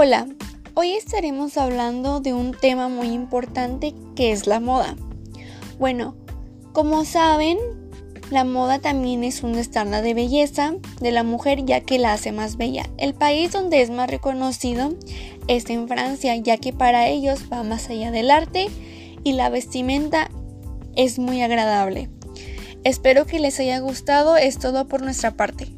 Hola, hoy estaremos hablando de un tema muy importante que es la moda. Bueno, como saben, la moda también es un estándar de belleza de la mujer ya que la hace más bella. El país donde es más reconocido es en Francia ya que para ellos va más allá del arte y la vestimenta es muy agradable. Espero que les haya gustado, es todo por nuestra parte.